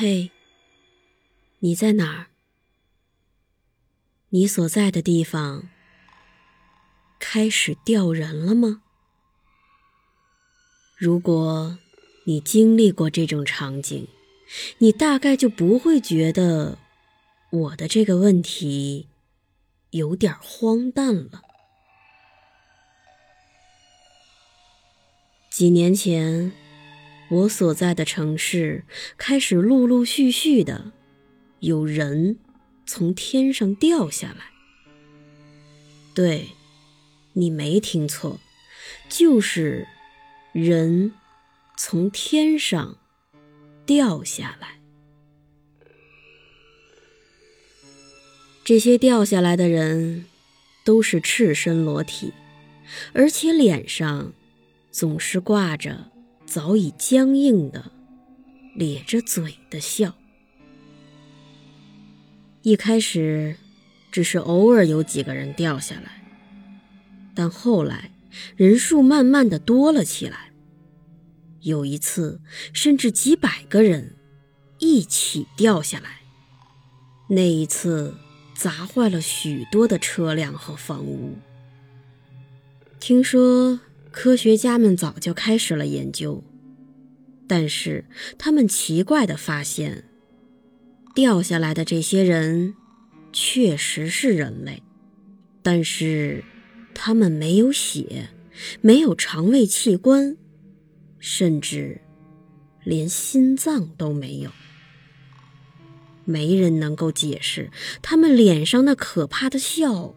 嘿，你在哪儿？你所在的地方开始掉人了吗？如果你经历过这种场景，你大概就不会觉得我的这个问题有点荒诞了。几年前。我所在的城市开始陆陆续续的有人从天上掉下来。对，你没听错，就是人从天上掉下来。这些掉下来的人都是赤身裸体，而且脸上总是挂着。早已僵硬的咧着嘴的笑。一开始，只是偶尔有几个人掉下来，但后来人数慢慢的多了起来。有一次，甚至几百个人一起掉下来。那一次，砸坏了许多的车辆和房屋。听说。科学家们早就开始了研究，但是他们奇怪地发现，掉下来的这些人确实是人类，但是他们没有血，没有肠胃器官，甚至连心脏都没有。没人能够解释他们脸上那可怕的笑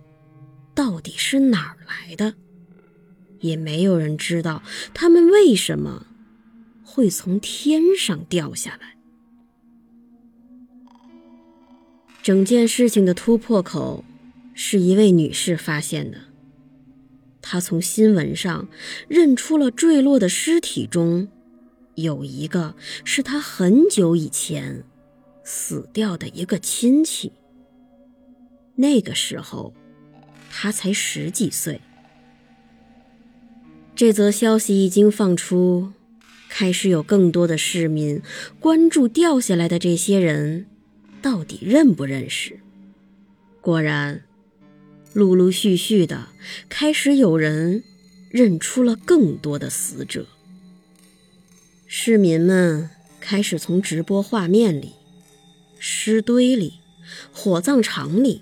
到底是哪儿来的。也没有人知道他们为什么会从天上掉下来。整件事情的突破口是一位女士发现的。她从新闻上认出了坠落的尸体中有一个是她很久以前死掉的一个亲戚。那个时候，她才十几岁。这则消息一经放出，开始有更多的市民关注掉下来的这些人到底认不认识。果然，陆陆续续的开始有人认出了更多的死者。市民们开始从直播画面里、尸堆里、火葬场里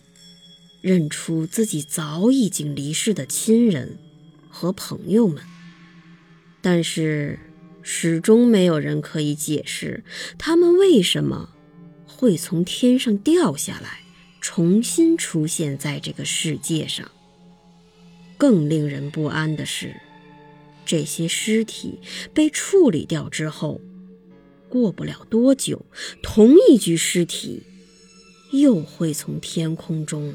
认出自己早已经离世的亲人。和朋友们，但是始终没有人可以解释他们为什么会从天上掉下来，重新出现在这个世界上。更令人不安的是，这些尸体被处理掉之后，过不了多久，同一具尸体又会从天空中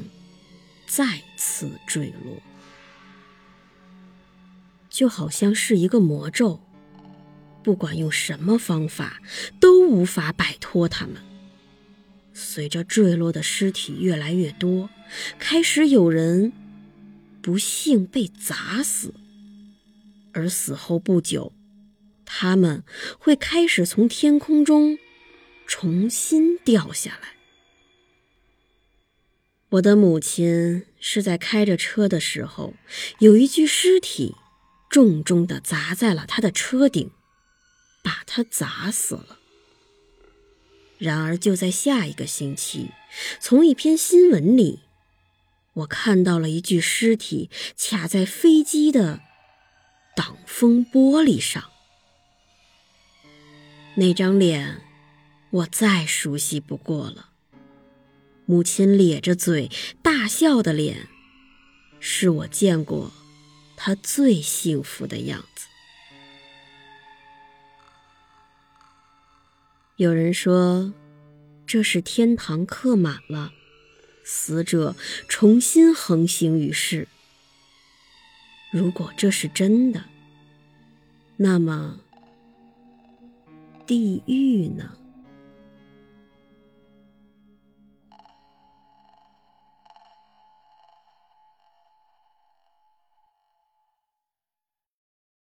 再次坠落。就好像是一个魔咒，不管用什么方法都无法摆脱他们。随着坠落的尸体越来越多，开始有人不幸被砸死，而死后不久，他们会开始从天空中重新掉下来。我的母亲是在开着车的时候，有一具尸体。重重地砸在了他的车顶，把他砸死了。然而，就在下一个星期，从一篇新闻里，我看到了一具尸体卡在飞机的挡风玻璃上。那张脸，我再熟悉不过了。母亲咧着嘴大笑的脸，是我见过。他最幸福的样子。有人说，这是天堂客满了，死者重新横行于世。如果这是真的，那么地狱呢？